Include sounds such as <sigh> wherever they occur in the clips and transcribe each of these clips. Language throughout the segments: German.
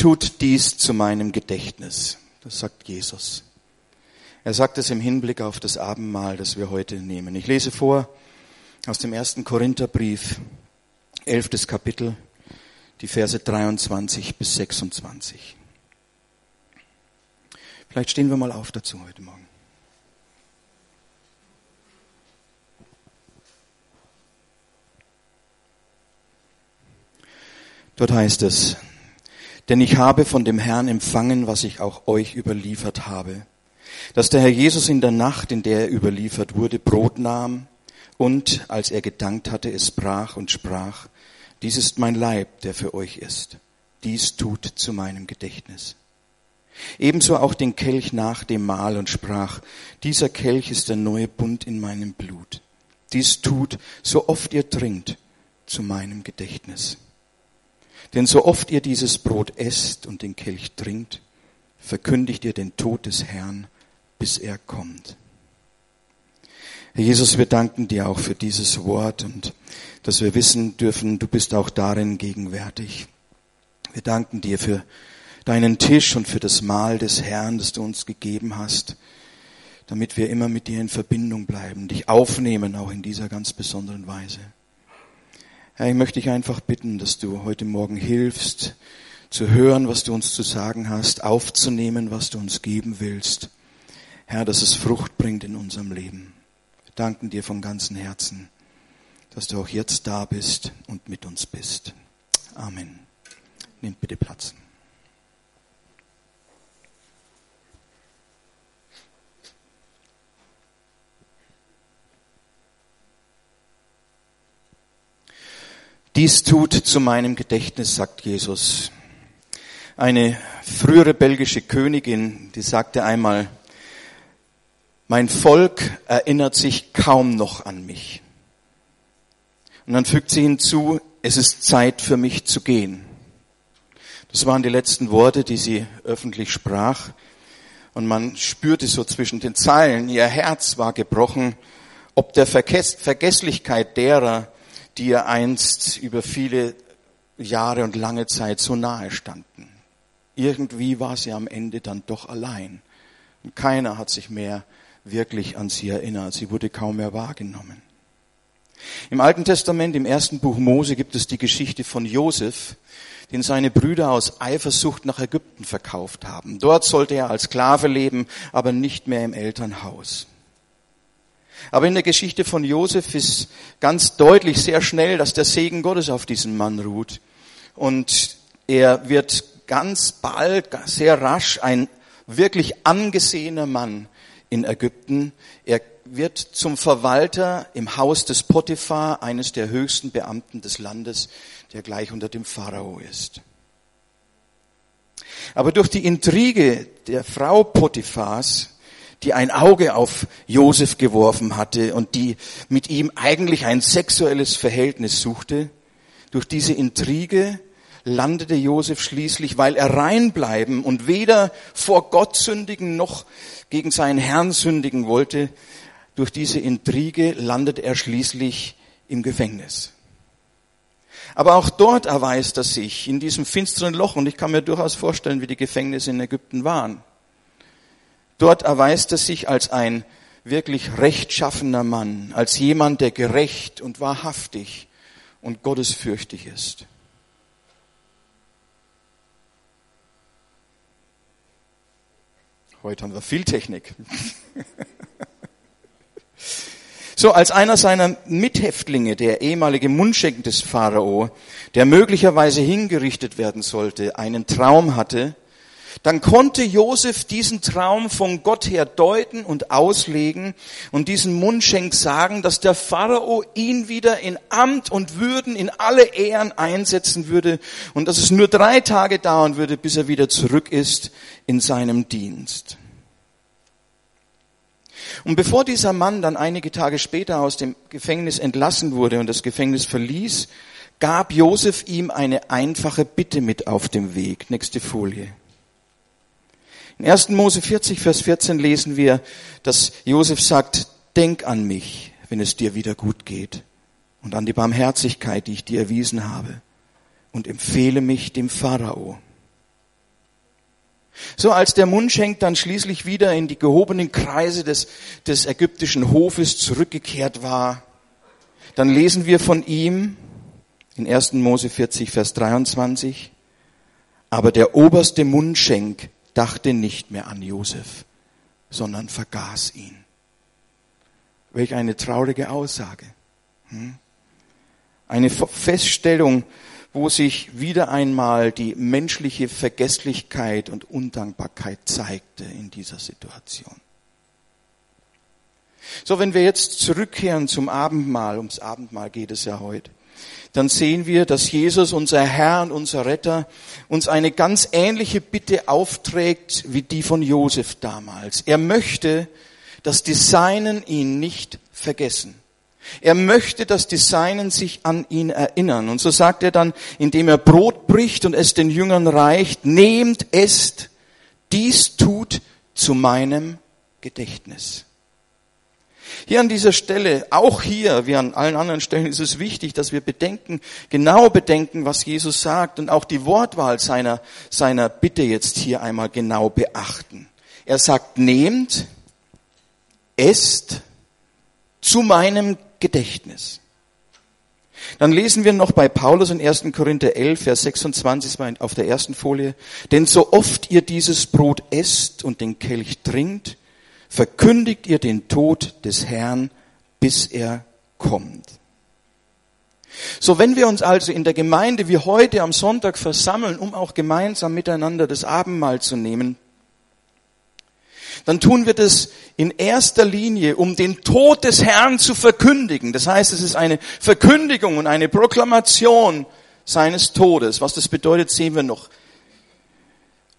tut dies zu meinem Gedächtnis. Das sagt Jesus. Er sagt es im Hinblick auf das Abendmahl, das wir heute nehmen. Ich lese vor aus dem ersten Korintherbrief, elftes Kapitel, die Verse 23 bis 26. Vielleicht stehen wir mal auf dazu heute Morgen. Dort heißt es, denn ich habe von dem Herrn empfangen, was ich auch euch überliefert habe, dass der Herr Jesus in der Nacht, in der er überliefert wurde, Brot nahm und, als er gedankt hatte, es brach und sprach, dies ist mein Leib, der für euch ist. Dies tut zu meinem Gedächtnis. Ebenso auch den Kelch nach dem Mahl und sprach, dieser Kelch ist der neue Bund in meinem Blut. Dies tut, so oft ihr trinkt, zu meinem Gedächtnis. Denn so oft ihr dieses Brot esst und den Kelch trinkt, verkündigt ihr den Tod des Herrn, bis er kommt. Herr Jesus, wir danken dir auch für dieses Wort und dass wir wissen dürfen, du bist auch darin gegenwärtig. Wir danken dir für deinen Tisch und für das Mahl des Herrn, das du uns gegeben hast, damit wir immer mit dir in Verbindung bleiben, dich aufnehmen, auch in dieser ganz besonderen Weise. Herr, ich möchte dich einfach bitten, dass du heute Morgen hilfst, zu hören, was du uns zu sagen hast, aufzunehmen, was du uns geben willst. Herr, dass es Frucht bringt in unserem Leben. Wir danken dir von ganzem Herzen, dass du auch jetzt da bist und mit uns bist. Amen. Nehmt bitte Platz. Dies tut zu meinem Gedächtnis, sagt Jesus. Eine frühere belgische Königin, die sagte einmal, mein Volk erinnert sich kaum noch an mich. Und dann fügt sie hinzu, es ist Zeit für mich zu gehen. Das waren die letzten Worte, die sie öffentlich sprach. Und man spürte so zwischen den Zeilen, ihr Herz war gebrochen, ob der Vergesslichkeit derer, die ihr einst über viele Jahre und lange Zeit so nahe standen. Irgendwie war sie am Ende dann doch allein. Und keiner hat sich mehr wirklich an sie erinnert. Sie wurde kaum mehr wahrgenommen. Im Alten Testament, im ersten Buch Mose, gibt es die Geschichte von Josef, den seine Brüder aus Eifersucht nach Ägypten verkauft haben. Dort sollte er als Sklave leben, aber nicht mehr im Elternhaus. Aber in der Geschichte von Josef ist ganz deutlich sehr schnell, dass der Segen Gottes auf diesen Mann ruht. Und er wird ganz bald, sehr rasch ein wirklich angesehener Mann in Ägypten. Er wird zum Verwalter im Haus des Potiphar, eines der höchsten Beamten des Landes, der gleich unter dem Pharao ist. Aber durch die Intrige der Frau Potiphars die ein Auge auf Josef geworfen hatte und die mit ihm eigentlich ein sexuelles Verhältnis suchte. Durch diese Intrige landete Josef schließlich, weil er reinbleiben und weder vor Gott sündigen noch gegen seinen Herrn sündigen wollte, durch diese Intrige landete er schließlich im Gefängnis. Aber auch dort erweist er sich in diesem finsteren Loch, und ich kann mir durchaus vorstellen, wie die Gefängnisse in Ägypten waren. Dort erweist er sich als ein wirklich rechtschaffener Mann, als jemand, der gerecht und wahrhaftig und gottesfürchtig ist. Heute haben wir viel Technik. <laughs> So, als einer seiner Mithäftlinge, der ehemalige Mundschenk des Pharao, der möglicherweise hingerichtet werden sollte, einen Traum hatte, dann konnte Josef diesen Traum von Gott her deuten und auslegen und diesen Mundschenk sagen, dass der Pharao ihn wieder in Amt und Würden, in alle Ehren einsetzen würde und dass es nur drei Tage dauern würde, bis er wieder zurück ist in seinem Dienst. Und bevor dieser Mann dann einige Tage später aus dem Gefängnis entlassen wurde und das Gefängnis verließ, gab Josef ihm eine einfache Bitte mit auf dem Weg. Nächste Folie. In 1. Mose 40, Vers 14 lesen wir, dass Josef sagt, denk an mich, wenn es dir wieder gut geht und an die Barmherzigkeit, die ich dir erwiesen habe und empfehle mich dem Pharao. So als der Mundschenk dann schließlich wieder in die gehobenen Kreise des, des ägyptischen Hofes zurückgekehrt war, dann lesen wir von ihm in 1. Mose 40, Vers 23, aber der oberste Mundschenk dachte nicht mehr an Josef, sondern vergaß ihn. Welch eine traurige Aussage. Hm? Eine Feststellung, wo sich wieder einmal die menschliche Vergesslichkeit und Undankbarkeit zeigte in dieser Situation. So, wenn wir jetzt zurückkehren zum Abendmahl, ums Abendmahl geht es ja heute, dann sehen wir, dass Jesus, unser Herr und unser Retter, uns eine ganz ähnliche Bitte aufträgt wie die von Josef damals. Er möchte, dass die Seinen ihn nicht vergessen. Er möchte, dass die Seinen sich an ihn erinnern. Und so sagt er dann, indem er Brot bricht und es den Jüngern reicht, nehmt, esst, dies tut zu meinem Gedächtnis. Hier an dieser Stelle, auch hier, wie an allen anderen Stellen, ist es wichtig, dass wir bedenken, genau bedenken, was Jesus sagt und auch die Wortwahl seiner, seiner Bitte jetzt hier einmal genau beachten. Er sagt, nehmt, esst zu meinem Gedächtnis. Dann lesen wir noch bei Paulus in 1. Korinther 11, Vers 26 auf der ersten Folie. Denn so oft ihr dieses Brot esst und den Kelch trinkt, verkündigt ihr den Tod des Herrn, bis er kommt. So, wenn wir uns also in der Gemeinde wie heute am Sonntag versammeln, um auch gemeinsam miteinander das Abendmahl zu nehmen, dann tun wir das in erster Linie, um den Tod des Herrn zu verkündigen. Das heißt, es ist eine Verkündigung und eine Proklamation seines Todes. Was das bedeutet, sehen wir noch.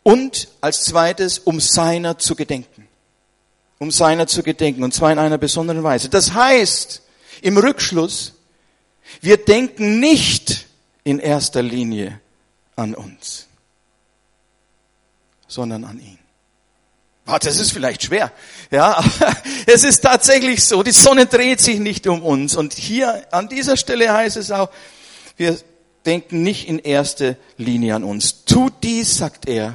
Und als zweites, um seiner zu gedenken. Um seiner zu gedenken. Und zwar in einer besonderen Weise. Das heißt, im Rückschluss, wir denken nicht in erster Linie an uns, sondern an ihn. Oh, das ist vielleicht schwer. Ja, aber <laughs> es ist tatsächlich so. Die Sonne dreht sich nicht um uns. Und hier an dieser Stelle heißt es auch, wir denken nicht in erster Linie an uns. Tut dies, sagt er,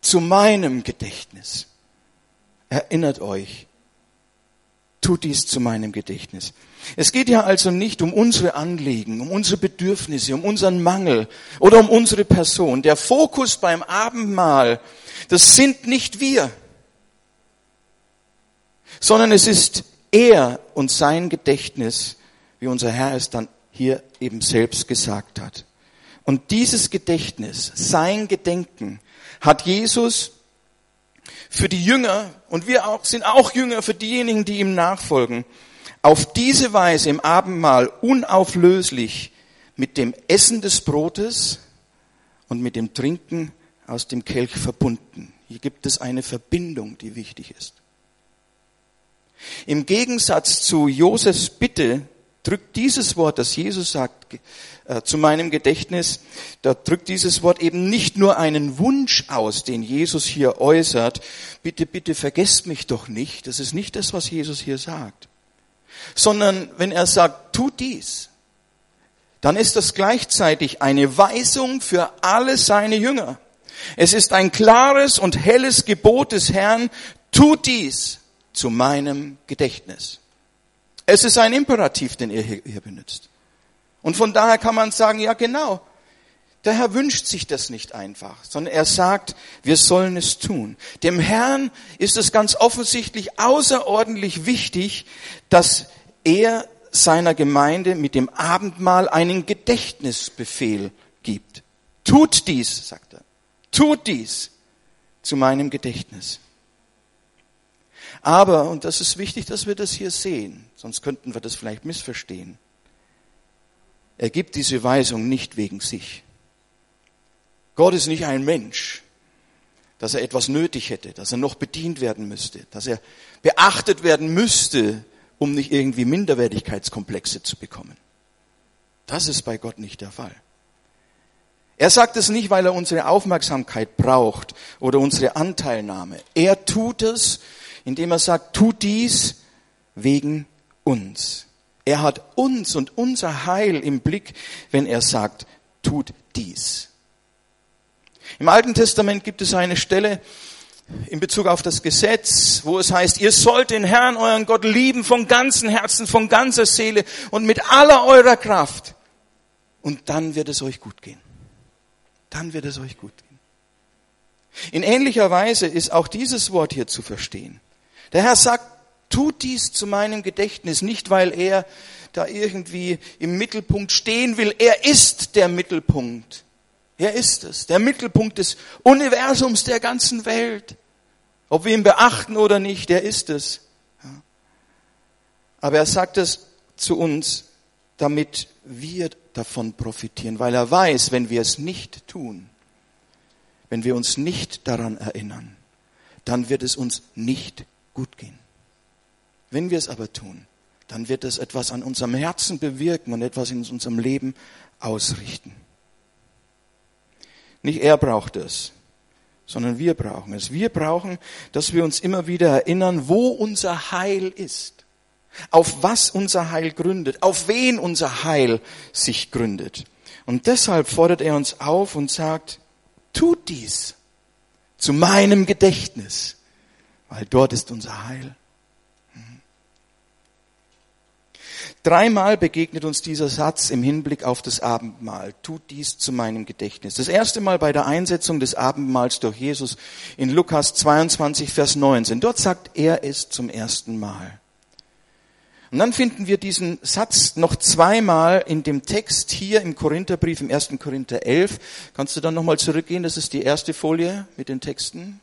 zu meinem Gedächtnis. Erinnert euch. Tut dies zu meinem Gedächtnis. Es geht ja also nicht um unsere Anliegen, um unsere Bedürfnisse, um unseren Mangel oder um unsere Person. Der Fokus beim Abendmahl das sind nicht wir, sondern es ist er und sein Gedächtnis, wie unser Herr es dann hier eben selbst gesagt hat. Und dieses Gedächtnis, sein Gedenken, hat Jesus für die Jünger, und wir auch, sind auch Jünger für diejenigen, die ihm nachfolgen, auf diese Weise im Abendmahl unauflöslich mit dem Essen des Brotes und mit dem Trinken aus dem Kelch verbunden. Hier gibt es eine Verbindung, die wichtig ist. Im Gegensatz zu Josefs Bitte drückt dieses Wort, das Jesus sagt, äh, zu meinem Gedächtnis, da drückt dieses Wort eben nicht nur einen Wunsch aus, den Jesus hier äußert, bitte, bitte vergesst mich doch nicht, das ist nicht das, was Jesus hier sagt, sondern wenn er sagt, tut dies, dann ist das gleichzeitig eine Weisung für alle seine Jünger. Es ist ein klares und helles Gebot des Herrn, tut dies zu meinem Gedächtnis. Es ist ein Imperativ, den er hier, benutzt. Und von daher kann man sagen, ja genau, der Herr wünscht sich das nicht einfach, sondern er sagt, wir sollen es tun. Dem Herrn ist es ganz offensichtlich außerordentlich wichtig, dass er seiner Gemeinde mit dem Abendmahl einen Gedächtnisbefehl gibt. Tut dies, sagt er. Tut dies zu meinem Gedächtnis. Aber, und das ist wichtig, dass wir das hier sehen, sonst könnten wir das vielleicht missverstehen. Er gibt diese Weisung nicht wegen sich. Gott ist nicht ein Mensch, dass er etwas nötig hätte, dass er noch bedient werden müsste, dass er beachtet werden müsste, um nicht irgendwie Minderwertigkeitskomplexe zu bekommen. Das ist bei Gott nicht der Fall. Er sagt es nicht, weil er unsere Aufmerksamkeit braucht oder unsere Anteilnahme. Er tut es, indem er sagt, tut dies wegen uns. Er hat uns und unser Heil im Blick, wenn er sagt, tut dies. Im Alten Testament gibt es eine Stelle in Bezug auf das Gesetz, wo es heißt, ihr sollt den Herrn, euren Gott lieben von ganzem Herzen, von ganzer Seele und mit aller eurer Kraft. Und dann wird es euch gut gehen. Dann wird es euch gut gehen. In ähnlicher Weise ist auch dieses Wort hier zu verstehen. Der Herr sagt, tut dies zu meinem Gedächtnis, nicht weil er da irgendwie im Mittelpunkt stehen will. Er ist der Mittelpunkt. Er ist es, der Mittelpunkt des Universums der ganzen Welt. Ob wir ihn beachten oder nicht, er ist es. Aber er sagt es zu uns, damit wir davon profitieren, weil er weiß, wenn wir es nicht tun, wenn wir uns nicht daran erinnern, dann wird es uns nicht gut gehen. Wenn wir es aber tun, dann wird es etwas an unserem Herzen bewirken und etwas in unserem Leben ausrichten. Nicht er braucht es, sondern wir brauchen es. Wir brauchen, dass wir uns immer wieder erinnern, wo unser Heil ist, auf was unser Heil gründet, auf wen unser Heil sich gründet. Und deshalb fordert er uns auf und sagt, tut dies zu meinem Gedächtnis, weil dort ist unser Heil. Dreimal begegnet uns dieser Satz im Hinblick auf das Abendmahl. Tut dies zu meinem Gedächtnis. Das erste Mal bei der Einsetzung des Abendmahls durch Jesus in Lukas 22, Vers 19. Dort sagt er es zum ersten Mal. Und dann finden wir diesen Satz noch zweimal in dem Text hier im Korintherbrief, im 1. Korinther 11. Kannst du dann nochmal zurückgehen? Das ist die erste Folie mit den Texten.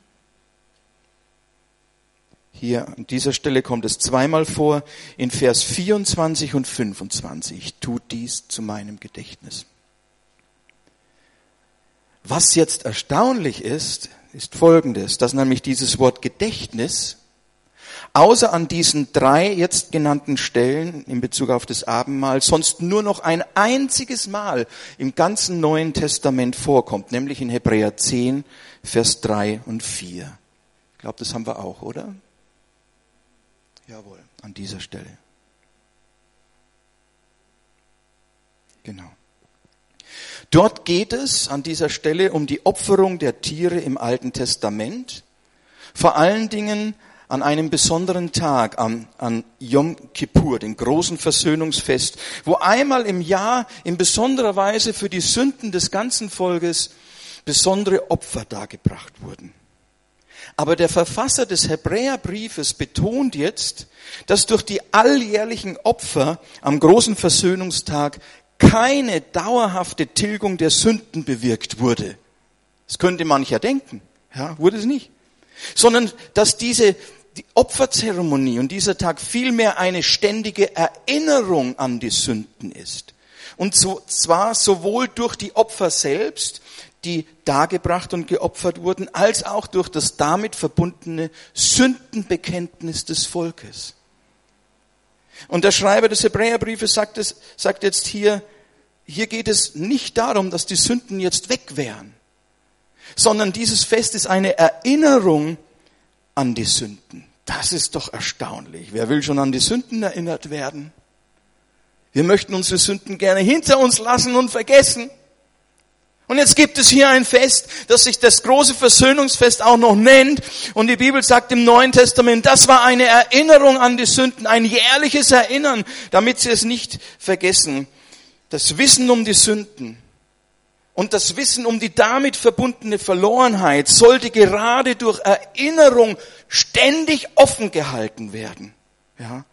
Hier an dieser Stelle kommt es zweimal vor, in Vers 24 und 25. Tut dies zu meinem Gedächtnis. Was jetzt erstaunlich ist, ist Folgendes, dass nämlich dieses Wort Gedächtnis außer an diesen drei jetzt genannten Stellen in Bezug auf das Abendmahl sonst nur noch ein einziges Mal im ganzen Neuen Testament vorkommt, nämlich in Hebräer 10, Vers 3 und 4. Ich glaube, das haben wir auch, oder? Jawohl, an dieser Stelle. Genau. Dort geht es an dieser Stelle um die Opferung der Tiere im Alten Testament, vor allen Dingen an einem besonderen Tag, an, an Yom Kippur, dem großen Versöhnungsfest, wo einmal im Jahr in besonderer Weise für die Sünden des ganzen Volkes besondere Opfer dargebracht wurden. Aber der Verfasser des Hebräerbriefes betont jetzt, dass durch die alljährlichen Opfer am großen Versöhnungstag keine dauerhafte Tilgung der Sünden bewirkt wurde. Das könnte mancher denken. Ja, wurde es nicht. Sondern, dass diese die Opferzeremonie und dieser Tag vielmehr eine ständige Erinnerung an die Sünden ist. Und zwar sowohl durch die Opfer selbst, die dargebracht und geopfert wurden, als auch durch das damit verbundene Sündenbekenntnis des Volkes. Und der Schreiber des Hebräerbriefes sagt, es, sagt jetzt hier, hier geht es nicht darum, dass die Sünden jetzt weg wären, sondern dieses Fest ist eine Erinnerung an die Sünden. Das ist doch erstaunlich. Wer will schon an die Sünden erinnert werden? Wir möchten unsere Sünden gerne hinter uns lassen und vergessen. Und jetzt gibt es hier ein Fest, das sich das große Versöhnungsfest auch noch nennt. Und die Bibel sagt im Neuen Testament, das war eine Erinnerung an die Sünden, ein jährliches Erinnern, damit sie es nicht vergessen. Das Wissen um die Sünden und das Wissen um die damit verbundene Verlorenheit sollte gerade durch Erinnerung ständig offen gehalten werden. Ja.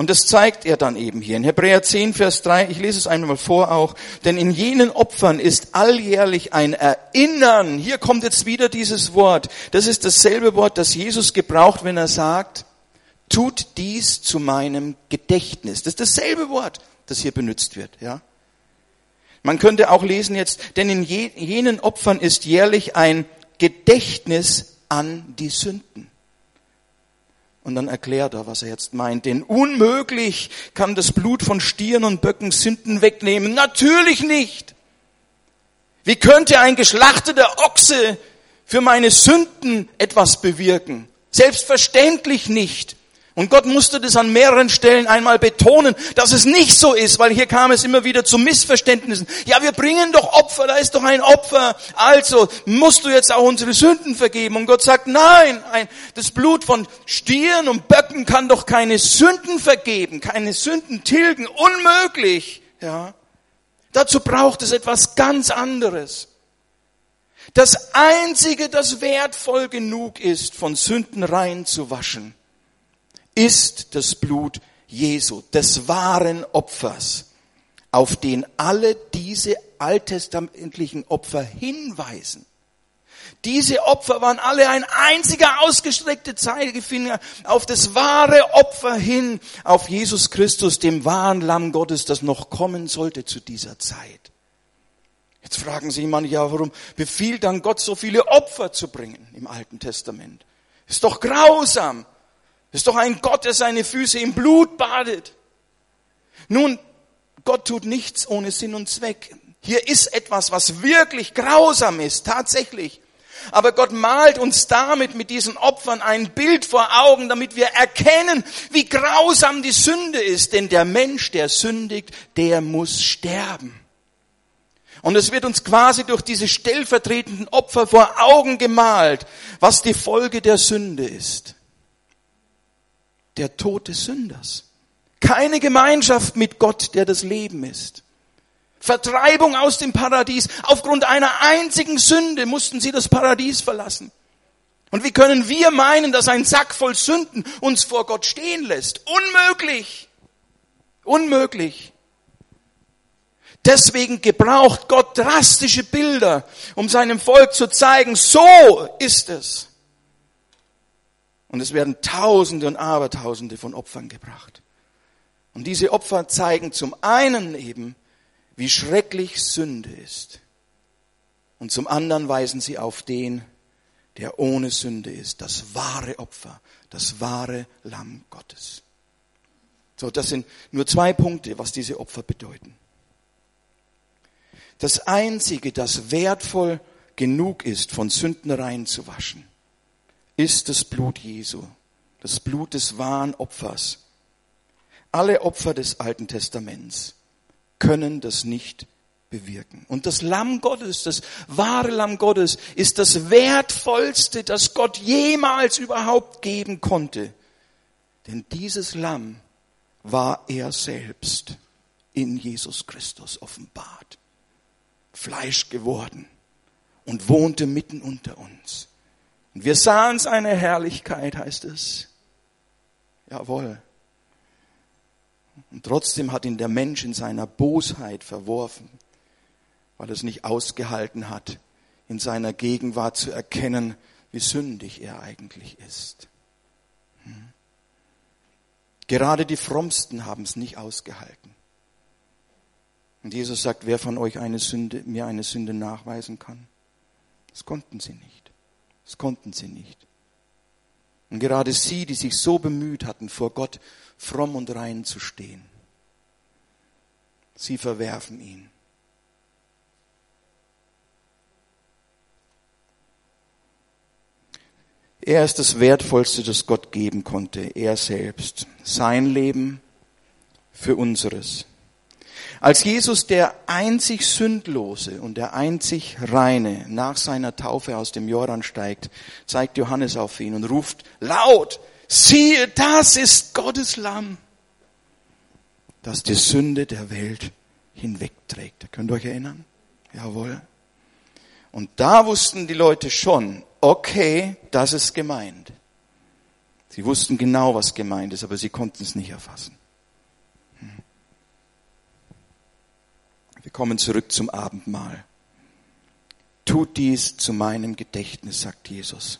Und das zeigt er dann eben hier in Hebräer 10, Vers 3. Ich lese es einmal vor auch. Denn in jenen Opfern ist alljährlich ein Erinnern. Hier kommt jetzt wieder dieses Wort. Das ist dasselbe Wort, das Jesus gebraucht, wenn er sagt, tut dies zu meinem Gedächtnis. Das ist dasselbe Wort, das hier benutzt wird, ja. Man könnte auch lesen jetzt, denn in jenen Opfern ist jährlich ein Gedächtnis an die Sünden. Und dann erklärt er, was er jetzt meint. Denn unmöglich kann das Blut von Stieren und Böcken Sünden wegnehmen. Natürlich nicht. Wie könnte ein geschlachteter Ochse für meine Sünden etwas bewirken? Selbstverständlich nicht. Und Gott musste das an mehreren Stellen einmal betonen, dass es nicht so ist, weil hier kam es immer wieder zu Missverständnissen. Ja, wir bringen doch Opfer, da ist doch ein Opfer. Also musst du jetzt auch unsere Sünden vergeben. Und Gott sagt, nein, ein, das Blut von Stieren und Böcken kann doch keine Sünden vergeben, keine Sünden tilgen. Unmöglich. Ja. Dazu braucht es etwas ganz anderes. Das einzige, das wertvoll genug ist, von Sünden rein zu waschen, ist das Blut Jesu, des wahren Opfers, auf den alle diese alttestamentlichen Opfer hinweisen. Diese Opfer waren alle ein einziger ausgestreckter Zeigefinger auf das wahre Opfer hin, auf Jesus Christus, dem wahren Lamm Gottes, das noch kommen sollte zu dieser Zeit. Jetzt fragen Sie manche, ja, warum befiehlt dann Gott so viele Opfer zu bringen im Alten Testament? Ist doch grausam. Ist doch ein Gott, der seine Füße im Blut badet. Nun, Gott tut nichts ohne Sinn und Zweck. Hier ist etwas, was wirklich grausam ist, tatsächlich. Aber Gott malt uns damit mit diesen Opfern ein Bild vor Augen, damit wir erkennen, wie grausam die Sünde ist. Denn der Mensch, der sündigt, der muss sterben. Und es wird uns quasi durch diese stellvertretenden Opfer vor Augen gemalt, was die Folge der Sünde ist. Der Tod des Sünders. Keine Gemeinschaft mit Gott, der das Leben ist. Vertreibung aus dem Paradies. Aufgrund einer einzigen Sünde mussten sie das Paradies verlassen. Und wie können wir meinen, dass ein Sack voll Sünden uns vor Gott stehen lässt? Unmöglich. Unmöglich. Deswegen gebraucht Gott drastische Bilder, um seinem Volk zu zeigen, so ist es. Und es werden Tausende und Abertausende von Opfern gebracht. Und diese Opfer zeigen zum einen eben, wie schrecklich Sünde ist. Und zum anderen weisen sie auf den, der ohne Sünde ist, das wahre Opfer, das wahre Lamm Gottes. So, das sind nur zwei Punkte, was diese Opfer bedeuten. Das Einzige, das wertvoll genug ist, von Sünden reinzuwaschen, ist das Blut Jesu, das Blut des wahren Opfers. Alle Opfer des Alten Testaments können das nicht bewirken. Und das Lamm Gottes, das wahre Lamm Gottes, ist das wertvollste, das Gott jemals überhaupt geben konnte. Denn dieses Lamm war er selbst in Jesus Christus offenbart. Fleisch geworden und wohnte mitten unter uns. Und wir sahen seine Herrlichkeit, heißt es. Jawohl. Und trotzdem hat ihn der Mensch in seiner Bosheit verworfen, weil er es nicht ausgehalten hat, in seiner Gegenwart zu erkennen, wie sündig er eigentlich ist. Hm. Gerade die Frommsten haben es nicht ausgehalten. Und Jesus sagt, wer von euch eine Sünde, mir eine Sünde nachweisen kann? Das konnten sie nicht. Das konnten sie nicht. Und gerade sie, die sich so bemüht hatten, vor Gott fromm und rein zu stehen, sie verwerfen ihn. Er ist das Wertvollste, das Gott geben konnte, er selbst. Sein Leben für unseres. Als Jesus der einzig Sündlose und der einzig Reine nach seiner Taufe aus dem Jordan steigt, zeigt Johannes auf ihn und ruft laut, siehe, das ist Gottes Lamm, das die Sünde der Welt hinwegträgt. Könnt ihr euch erinnern? Jawohl. Und da wussten die Leute schon, okay, das ist gemeint. Sie wussten genau, was gemeint ist, aber sie konnten es nicht erfassen. Wir kommen zurück zum Abendmahl. Tut dies zu meinem Gedächtnis, sagt Jesus.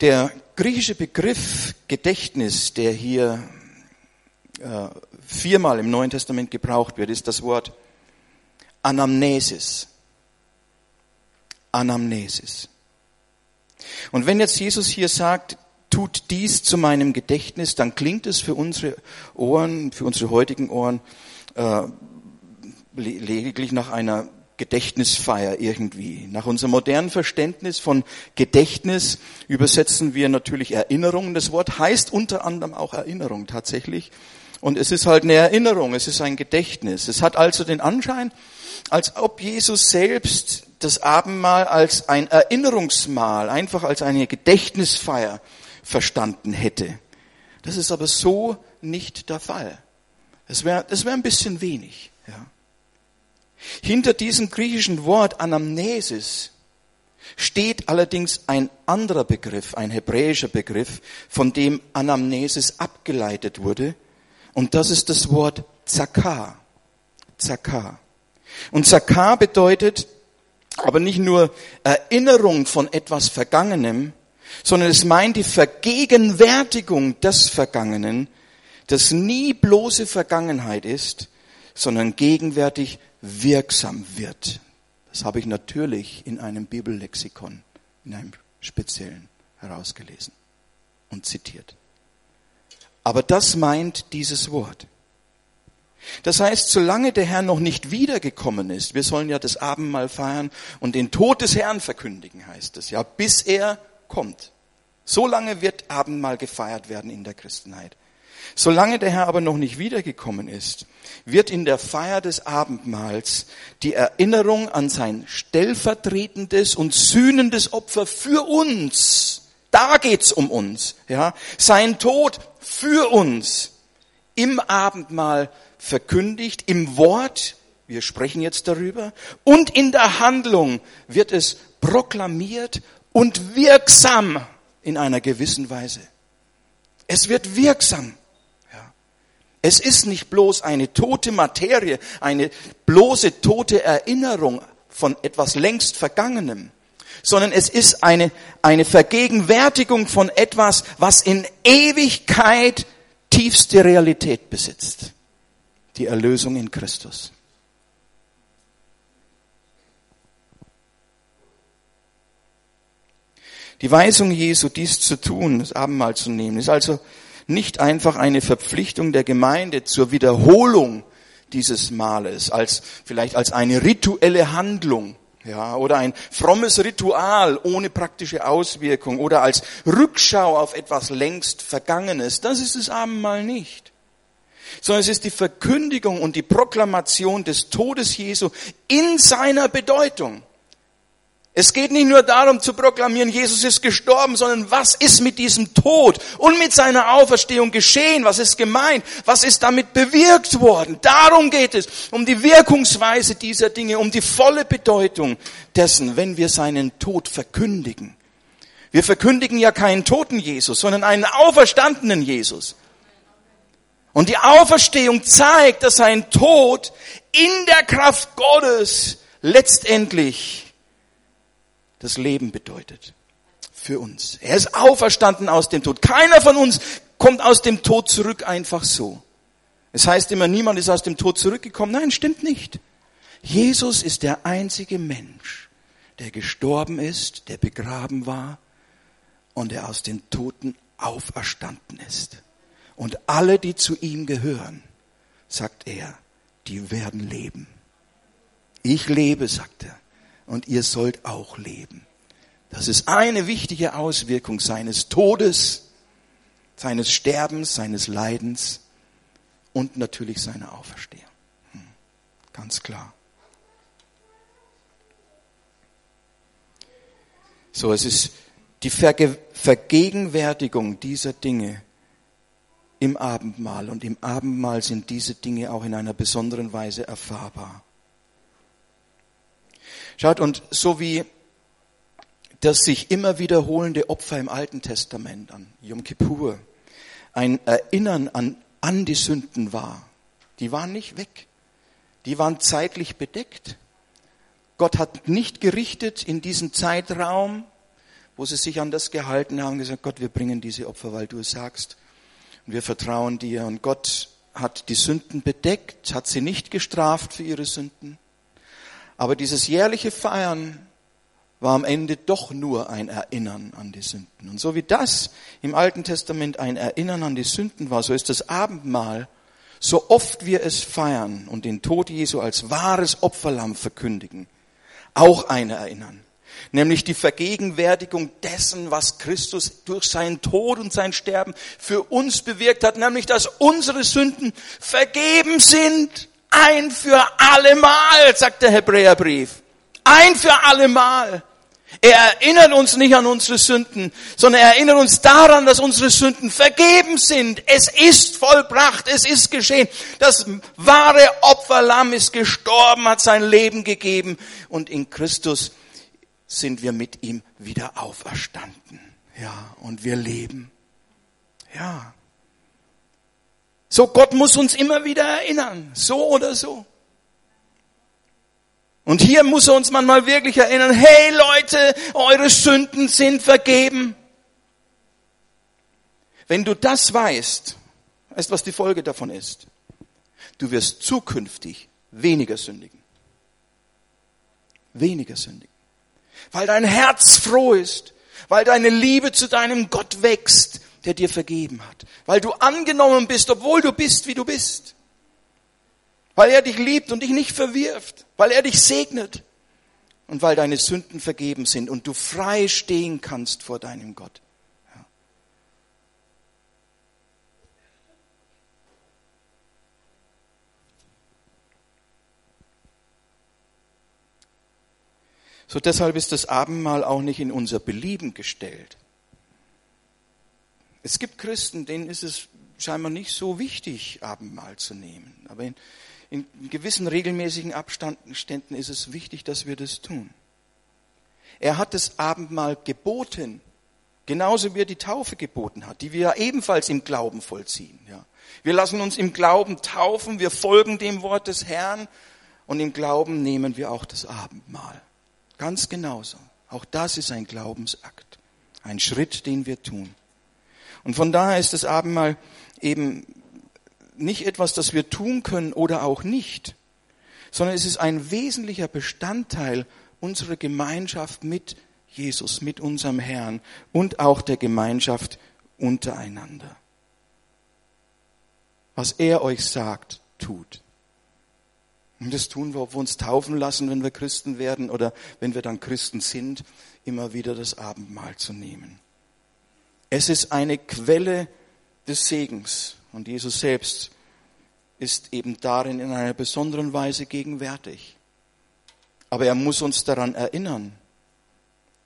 Der griechische Begriff Gedächtnis, der hier äh, viermal im Neuen Testament gebraucht wird, ist das Wort Anamnesis. Anamnesis. Und wenn jetzt Jesus hier sagt, tut dies zu meinem Gedächtnis, dann klingt es für unsere Ohren, für unsere heutigen Ohren äh, lediglich nach einer Gedächtnisfeier irgendwie. Nach unserem modernen Verständnis von Gedächtnis übersetzen wir natürlich Erinnerung. Das Wort heißt unter anderem auch Erinnerung tatsächlich. Und es ist halt eine Erinnerung, es ist ein Gedächtnis. Es hat also den Anschein, als ob Jesus selbst das Abendmahl als ein Erinnerungsmahl, einfach als eine Gedächtnisfeier verstanden hätte. Das ist aber so nicht der Fall. Das wäre das wär ein bisschen wenig. Ja. Hinter diesem griechischen Wort Anamnesis steht allerdings ein anderer Begriff, ein hebräischer Begriff, von dem Anamnesis abgeleitet wurde. Und das ist das Wort Zakar. Zakar. Und Zakar bedeutet aber nicht nur Erinnerung von etwas Vergangenem, sondern es meint die Vergegenwärtigung des Vergangenen, das nie bloße Vergangenheit ist, sondern gegenwärtig wirksam wird. Das habe ich natürlich in einem Bibellexikon, in einem speziellen herausgelesen und zitiert. Aber das meint dieses Wort. Das heißt, solange der Herr noch nicht wiedergekommen ist, wir sollen ja das Abendmahl feiern und den Tod des Herrn verkündigen, heißt es ja, bis er kommt. So lange wird Abendmahl gefeiert werden in der Christenheit. Solange der Herr aber noch nicht wiedergekommen ist, wird in der Feier des Abendmahls die Erinnerung an sein stellvertretendes und sühnendes Opfer für uns, da geht's um uns, ja, sein Tod für uns im Abendmahl verkündigt, im Wort, wir sprechen jetzt darüber, und in der Handlung wird es proklamiert und wirksam in einer gewissen Weise. Es wird wirksam. Es ist nicht bloß eine tote Materie, eine bloße tote Erinnerung von etwas längst Vergangenem, sondern es ist eine, eine Vergegenwärtigung von etwas, was in Ewigkeit tiefste Realität besitzt. Die Erlösung in Christus. Die Weisung Jesu, dies zu tun, das Abendmahl zu nehmen, ist also nicht einfach eine Verpflichtung der Gemeinde zur Wiederholung dieses Males, als, vielleicht als eine rituelle Handlung, ja, oder ein frommes Ritual ohne praktische Auswirkung oder als Rückschau auf etwas längst Vergangenes. Das ist das Abendmahl nicht. Sondern es ist die Verkündigung und die Proklamation des Todes Jesu in seiner Bedeutung. Es geht nicht nur darum zu proklamieren, Jesus ist gestorben, sondern was ist mit diesem Tod und mit seiner Auferstehung geschehen? Was ist gemeint? Was ist damit bewirkt worden? Darum geht es, um die Wirkungsweise dieser Dinge, um die volle Bedeutung dessen, wenn wir seinen Tod verkündigen. Wir verkündigen ja keinen toten Jesus, sondern einen auferstandenen Jesus. Und die Auferstehung zeigt, dass sein Tod in der Kraft Gottes letztendlich das Leben bedeutet. Für uns. Er ist auferstanden aus dem Tod. Keiner von uns kommt aus dem Tod zurück einfach so. Es heißt immer, niemand ist aus dem Tod zurückgekommen. Nein, stimmt nicht. Jesus ist der einzige Mensch, der gestorben ist, der begraben war und der aus den Toten auferstanden ist. Und alle, die zu ihm gehören, sagt er, die werden leben. Ich lebe, sagt er und ihr sollt auch leben. Das ist eine wichtige Auswirkung seines Todes, seines Sterbens, seines Leidens und natürlich seiner Auferstehung. Hm, ganz klar. So, es ist die Verge Vergegenwärtigung dieser Dinge im Abendmahl. Und im Abendmahl sind diese Dinge auch in einer besonderen Weise erfahrbar. Schaut, und so wie das sich immer wiederholende Opfer im Alten Testament an Yom Kippur ein Erinnern an, an die Sünden war, die waren nicht weg. Die waren zeitlich bedeckt. Gott hat nicht gerichtet in diesem Zeitraum, wo sie sich an das gehalten haben, gesagt, Gott, wir bringen diese Opfer, weil du es sagst. Und wir vertrauen dir. Und Gott hat die Sünden bedeckt, hat sie nicht gestraft für ihre Sünden. Aber dieses jährliche Feiern war am Ende doch nur ein Erinnern an die Sünden. Und so wie das im Alten Testament ein Erinnern an die Sünden war, so ist das Abendmahl so oft wir es feiern und den Tod Jesu als wahres Opferlamm verkündigen, auch eine erinnern. Nämlich die Vergegenwärtigung dessen, was Christus durch seinen Tod und sein Sterben für uns bewirkt hat, nämlich dass unsere Sünden vergeben sind. Ein für allemal, sagt der Hebräerbrief. Ein für allemal. Er erinnert uns nicht an unsere Sünden, sondern er erinnert uns daran, dass unsere Sünden vergeben sind. Es ist vollbracht, es ist geschehen. Das wahre Opferlamm ist gestorben, hat sein Leben gegeben und in Christus sind wir mit ihm wieder auferstanden. Ja, und wir leben. Ja. So, Gott muss uns immer wieder erinnern, so oder so. Und hier muss er uns manchmal wirklich erinnern, hey Leute, eure Sünden sind vergeben. Wenn du das weißt, weißt was die Folge davon ist? Du wirst zukünftig weniger sündigen. Weniger sündigen. Weil dein Herz froh ist, weil deine Liebe zu deinem Gott wächst, der dir vergeben hat, weil du angenommen bist, obwohl du bist, wie du bist weil er dich liebt und dich nicht verwirft, weil er dich segnet und weil deine Sünden vergeben sind und du frei stehen kannst vor deinem Gott. Ja. So deshalb ist das Abendmahl auch nicht in unser Belieben gestellt. Es gibt Christen, denen ist es scheinbar nicht so wichtig, Abendmahl zu nehmen. Aber in, in gewissen regelmäßigen Abständen ist es wichtig, dass wir das tun. Er hat das Abendmahl geboten, genauso wie er die Taufe geboten hat, die wir ja ebenfalls im Glauben vollziehen. Ja. Wir lassen uns im Glauben taufen, wir folgen dem Wort des Herrn und im Glauben nehmen wir auch das Abendmahl. Ganz genauso. Auch das ist ein Glaubensakt, ein Schritt, den wir tun. Und von daher ist das Abendmahl eben nicht etwas, das wir tun können oder auch nicht, sondern es ist ein wesentlicher Bestandteil unserer Gemeinschaft mit Jesus, mit unserem Herrn und auch der Gemeinschaft untereinander. Was er euch sagt, tut. Und das tun wir, ob wir uns taufen lassen, wenn wir Christen werden oder wenn wir dann Christen sind, immer wieder das Abendmahl zu nehmen. Es ist eine Quelle des Segens und Jesus selbst ist eben darin in einer besonderen Weise gegenwärtig. Aber er muss uns daran erinnern,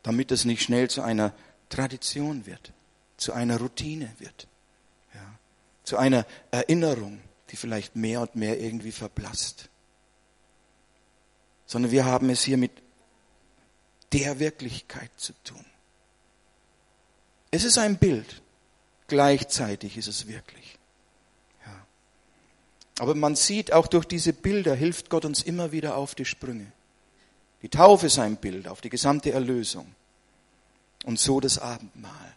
damit es nicht schnell zu einer Tradition wird, zu einer Routine wird, ja, zu einer Erinnerung, die vielleicht mehr und mehr irgendwie verblasst. Sondern wir haben es hier mit der Wirklichkeit zu tun. Es ist ein Bild, gleichzeitig ist es wirklich. Aber man sieht, auch durch diese Bilder hilft Gott uns immer wieder auf die Sprünge. Die Taufe ist ein Bild auf die gesamte Erlösung. Und so das Abendmahl.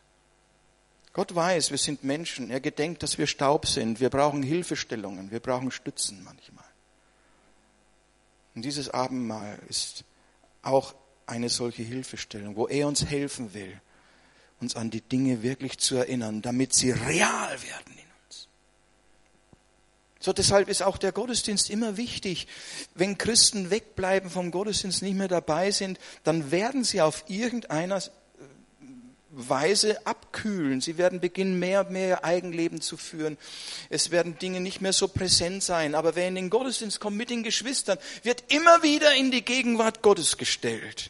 Gott weiß, wir sind Menschen. Er gedenkt, dass wir Staub sind. Wir brauchen Hilfestellungen. Wir brauchen Stützen manchmal. Und dieses Abendmahl ist auch eine solche Hilfestellung, wo er uns helfen will, uns an die Dinge wirklich zu erinnern, damit sie real werden so deshalb ist auch der Gottesdienst immer wichtig. Wenn Christen wegbleiben vom Gottesdienst, nicht mehr dabei sind, dann werden sie auf irgendeiner äh, Weise abkühlen. Sie werden beginnen, mehr und mehr ihr Eigenleben zu führen. Es werden Dinge nicht mehr so präsent sein. Aber wer in den Gottesdienst kommt mit den Geschwistern, wird immer wieder in die Gegenwart Gottes gestellt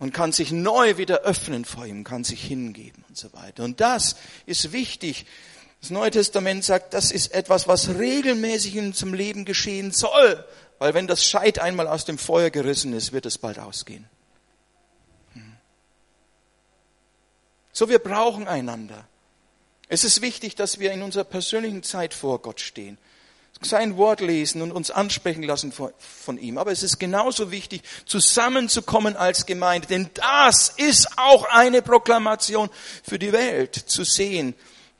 und kann sich neu wieder öffnen vor ihm, kann sich hingeben und so weiter. Und das ist wichtig, das Neue Testament sagt, das ist etwas, was regelmäßig in unserem Leben geschehen soll. Weil wenn das Scheit einmal aus dem Feuer gerissen ist, wird es bald ausgehen. Hm. So, wir brauchen einander. Es ist wichtig, dass wir in unserer persönlichen Zeit vor Gott stehen, sein Wort lesen und uns ansprechen lassen von ihm. Aber es ist genauso wichtig, zusammenzukommen als Gemeinde, denn das ist auch eine Proklamation für die Welt, zu sehen,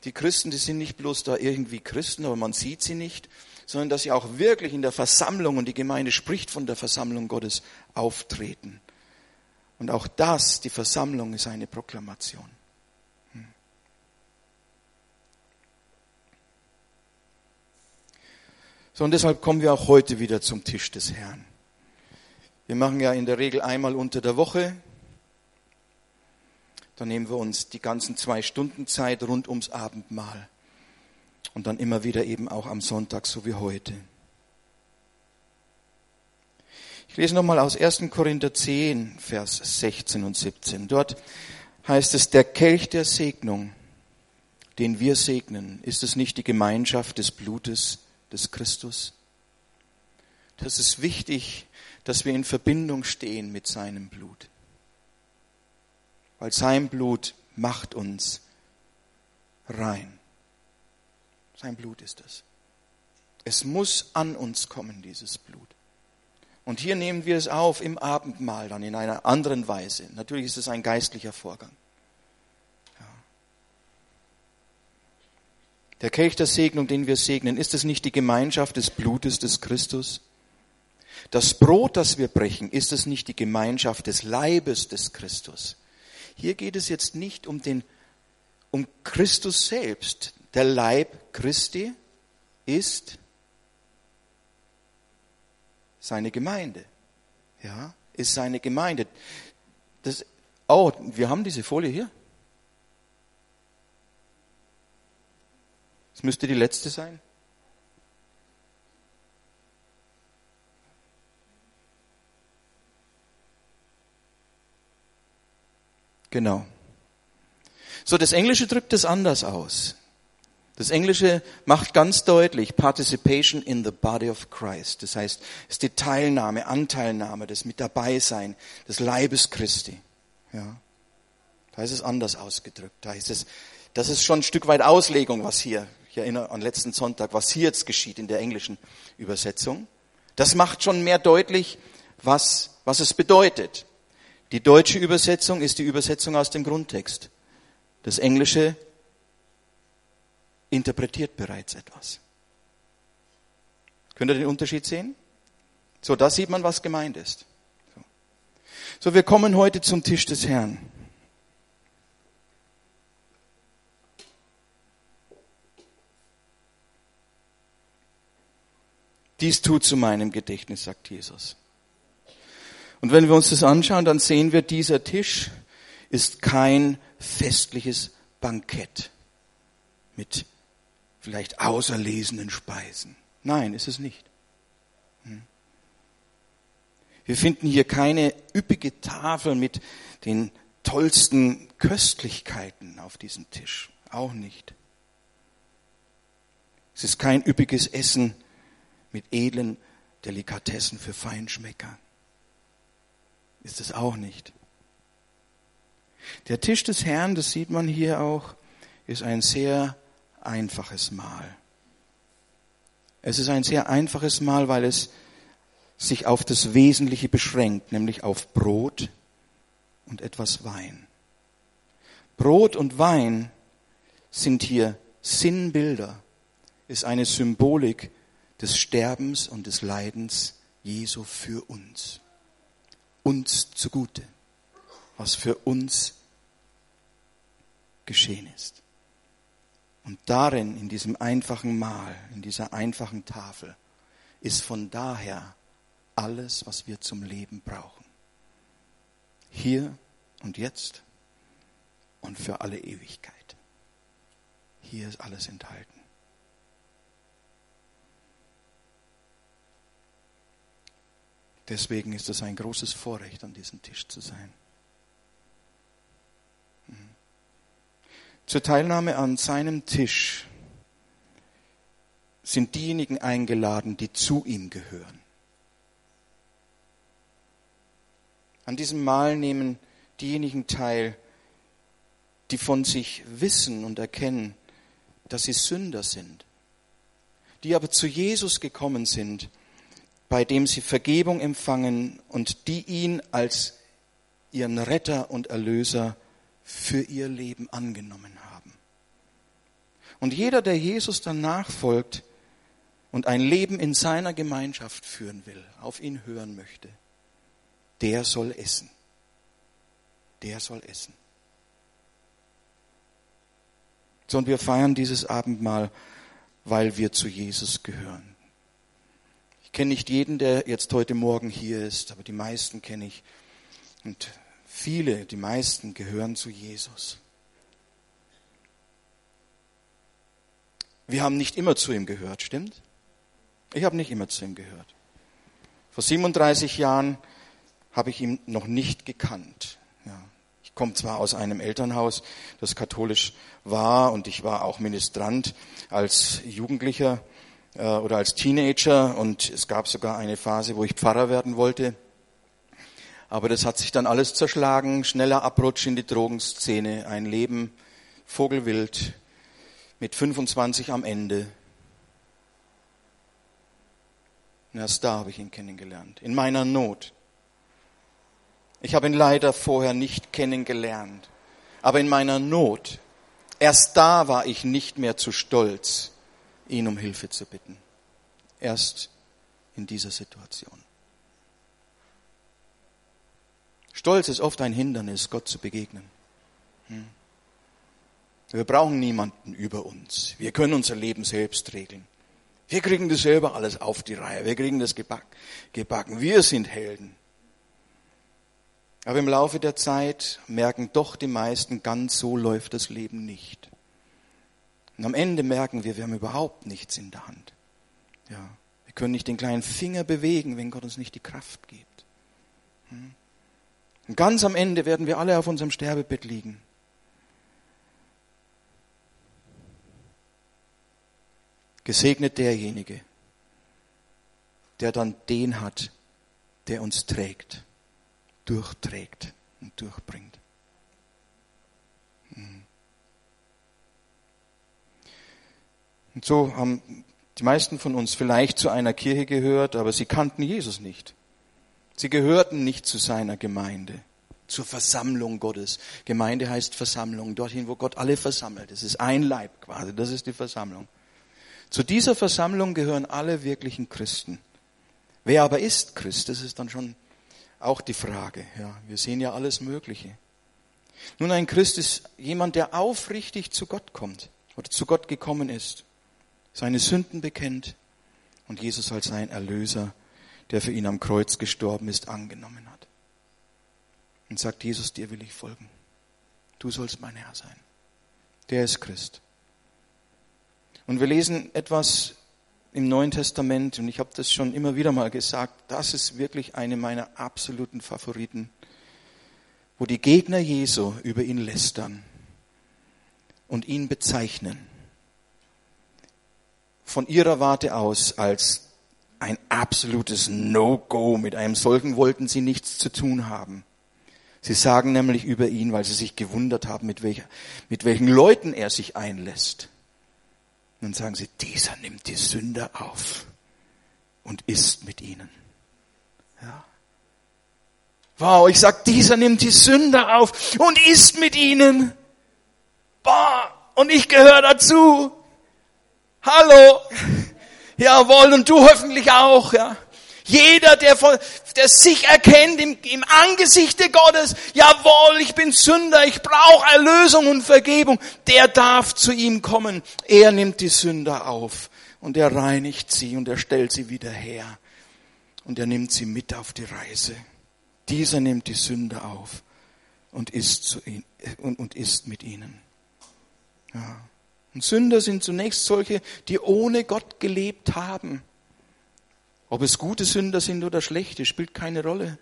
die Christen, die sind nicht bloß da irgendwie Christen, aber man sieht sie nicht, sondern dass sie auch wirklich in der Versammlung, und die Gemeinde spricht von der Versammlung Gottes, auftreten. Und auch das, die Versammlung, ist eine Proklamation. So, und deshalb kommen wir auch heute wieder zum Tisch des Herrn. Wir machen ja in der Regel einmal unter der Woche. Dann nehmen wir uns die ganzen zwei Stunden Zeit rund ums Abendmahl. Und dann immer wieder eben auch am Sonntag, so wie heute. Ich lese nochmal aus 1. Korinther 10, Vers 16 und 17. Dort heißt es, der Kelch der Segnung, den wir segnen, ist es nicht die Gemeinschaft des Blutes des Christus? Das ist wichtig, dass wir in Verbindung stehen mit seinem Blut. Weil sein Blut macht uns rein. Sein Blut ist es. Es muss an uns kommen, dieses Blut. Und hier nehmen wir es auf im Abendmahl dann in einer anderen Weise. Natürlich ist es ein geistlicher Vorgang. Der Kelch der Segnung, den wir segnen, ist es nicht die Gemeinschaft des Blutes des Christus? Das Brot, das wir brechen, ist es nicht die Gemeinschaft des Leibes des Christus? Hier geht es jetzt nicht um den, um Christus selbst. Der Leib Christi ist seine Gemeinde. Ja, ist seine Gemeinde. Das, oh, wir haben diese Folie hier. Das müsste die letzte sein. Genau. So, das Englische drückt es anders aus. Das Englische macht ganz deutlich Participation in the body of Christ. Das heißt, es ist die Teilnahme, Anteilnahme, das mit dabei sein des Leibes Christi. Ja. Da ist es anders ausgedrückt. Da ist es, das ist schon ein Stück weit Auslegung, was hier, ich erinnere an letzten Sonntag, was hier jetzt geschieht in der englischen Übersetzung. Das macht schon mehr deutlich, was, was es bedeutet. Die deutsche Übersetzung ist die Übersetzung aus dem Grundtext. Das Englische interpretiert bereits etwas. Könnt ihr den Unterschied sehen? So, da sieht man, was gemeint ist. So. wir kommen heute zum Tisch des Herrn. Dies tut zu meinem Gedächtnis, sagt Jesus. Und wenn wir uns das anschauen, dann sehen wir, dieser Tisch ist kein festliches Bankett mit vielleicht auserlesenen Speisen. Nein, ist es nicht. Hm. Wir finden hier keine üppige Tafel mit den tollsten Köstlichkeiten auf diesem Tisch. Auch nicht. Es ist kein üppiges Essen mit edlen Delikatessen für Feinschmecker. Ist es auch nicht. Der Tisch des Herrn, das sieht man hier auch, ist ein sehr einfaches Mahl. Es ist ein sehr einfaches Mahl, weil es sich auf das Wesentliche beschränkt, nämlich auf Brot und etwas Wein. Brot und Wein sind hier Sinnbilder, ist eine Symbolik des Sterbens und des Leidens Jesu für uns. Uns zugute, was für uns geschehen ist. Und darin, in diesem einfachen Mahl, in dieser einfachen Tafel, ist von daher alles, was wir zum Leben brauchen. Hier und jetzt und für alle Ewigkeit. Hier ist alles enthalten. Deswegen ist es ein großes Vorrecht, an diesem Tisch zu sein. Zur Teilnahme an seinem Tisch sind diejenigen eingeladen, die zu ihm gehören. An diesem Mahl nehmen diejenigen teil, die von sich wissen und erkennen, dass sie Sünder sind, die aber zu Jesus gekommen sind, bei dem sie Vergebung empfangen und die ihn als ihren Retter und Erlöser für ihr Leben angenommen haben. Und jeder, der Jesus dann nachfolgt und ein Leben in seiner Gemeinschaft führen will, auf ihn hören möchte, der soll essen. Der soll essen. So, und wir feiern dieses Abendmahl, weil wir zu Jesus gehören. Ich kenne nicht jeden, der jetzt heute Morgen hier ist, aber die meisten kenne ich. Und viele, die meisten gehören zu Jesus. Wir haben nicht immer zu ihm gehört, stimmt? Ich habe nicht immer zu ihm gehört. Vor 37 Jahren habe ich ihn noch nicht gekannt. Ja. Ich komme zwar aus einem Elternhaus, das katholisch war, und ich war auch Ministrant als Jugendlicher äh, oder als Teenager, und es gab sogar eine Phase, wo ich Pfarrer werden wollte. Aber das hat sich dann alles zerschlagen, schneller Abrutsch in die Drogenszene, ein Leben vogelwild, mit 25 am Ende. Und erst da habe ich ihn kennengelernt, in meiner Not. Ich habe ihn leider vorher nicht kennengelernt, aber in meiner Not, erst da war ich nicht mehr zu stolz, ihn um Hilfe zu bitten. Erst in dieser Situation. Stolz ist oft ein Hindernis, Gott zu begegnen. Hm. Wir brauchen niemanden über uns. Wir können unser Leben selbst regeln. Wir kriegen das selber alles auf die Reihe. Wir kriegen das gebacken. Wir sind Helden. Aber im Laufe der Zeit merken doch die meisten, ganz so läuft das Leben nicht. Und am Ende merken wir, wir haben überhaupt nichts in der Hand. Ja, wir können nicht den kleinen Finger bewegen, wenn Gott uns nicht die Kraft gibt. Hm? Und ganz am Ende werden wir alle auf unserem Sterbebett liegen. Gesegnet derjenige, der dann den hat, der uns trägt, durchträgt und durchbringt. Und so haben die meisten von uns vielleicht zu einer Kirche gehört, aber sie kannten Jesus nicht. Sie gehörten nicht zu seiner Gemeinde, zur Versammlung Gottes. Gemeinde heißt Versammlung, dorthin, wo Gott alle versammelt. Es ist ein Leib quasi, das ist die Versammlung. Zu dieser Versammlung gehören alle wirklichen Christen. Wer aber ist Christ? Das ist dann schon auch die Frage. Ja, wir sehen ja alles Mögliche. Nun, ein Christ ist jemand, der aufrichtig zu Gott kommt oder zu Gott gekommen ist, seine Sünden bekennt und Jesus als sein Erlöser, der für ihn am Kreuz gestorben ist, angenommen hat. Und sagt, Jesus, dir will ich folgen. Du sollst mein Herr sein. Der ist Christ. Und wir lesen etwas im Neuen Testament, und ich habe das schon immer wieder mal gesagt, das ist wirklich eine meiner absoluten Favoriten, wo die Gegner Jesu über ihn lästern und ihn bezeichnen. Von ihrer Warte aus als ein absolutes No-Go. Mit einem solchen wollten sie nichts zu tun haben. Sie sagen nämlich über ihn, weil sie sich gewundert haben, mit, welcher, mit welchen Leuten er sich einlässt. Und dann sagen sie, dieser nimmt die Sünder auf und isst mit ihnen. Ja. Wow, ich sag, dieser nimmt die Sünder auf und isst mit ihnen. Boah, und ich gehöre dazu. Hallo. Jawohl, und du hoffentlich auch, ja. Jeder, der, von, der sich erkennt im, im Angesichte Gottes, jawohl, ich bin Sünder, ich brauche Erlösung und Vergebung, der darf zu ihm kommen. Er nimmt die Sünder auf und er reinigt sie und er stellt sie wieder her und er nimmt sie mit auf die Reise. Dieser nimmt die Sünder auf und isst, zu ihn, und, und isst mit ihnen. Ja. Und Sünder sind zunächst solche, die ohne Gott gelebt haben ob es gute Sünder sind oder schlechte, spielt keine Rolle.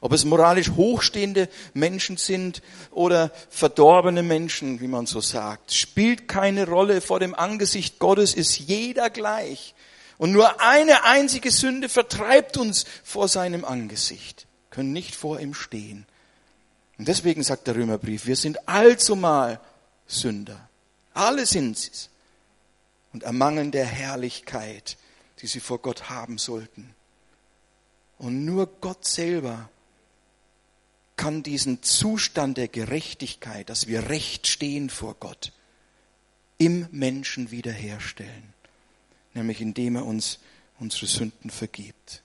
Ob es moralisch hochstehende Menschen sind oder verdorbene Menschen, wie man so sagt, spielt keine Rolle. Vor dem Angesicht Gottes ist jeder gleich. Und nur eine einzige Sünde vertreibt uns vor seinem Angesicht, können nicht vor ihm stehen. Und deswegen sagt der Römerbrief, wir sind allzumal Sünder. Alle sind sie. Und ermangeln der Herrlichkeit die sie vor Gott haben sollten. Und nur Gott selber kann diesen Zustand der Gerechtigkeit, dass wir recht stehen vor Gott, im Menschen wiederherstellen. Nämlich indem er uns unsere Sünden vergibt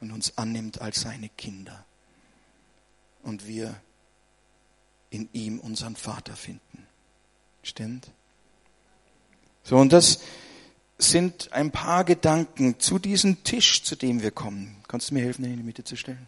und uns annimmt als seine Kinder. Und wir in ihm unseren Vater finden. Stimmt? So, und das sind ein paar Gedanken zu diesem Tisch, zu dem wir kommen. Kannst du mir helfen, den in die Mitte zu stellen?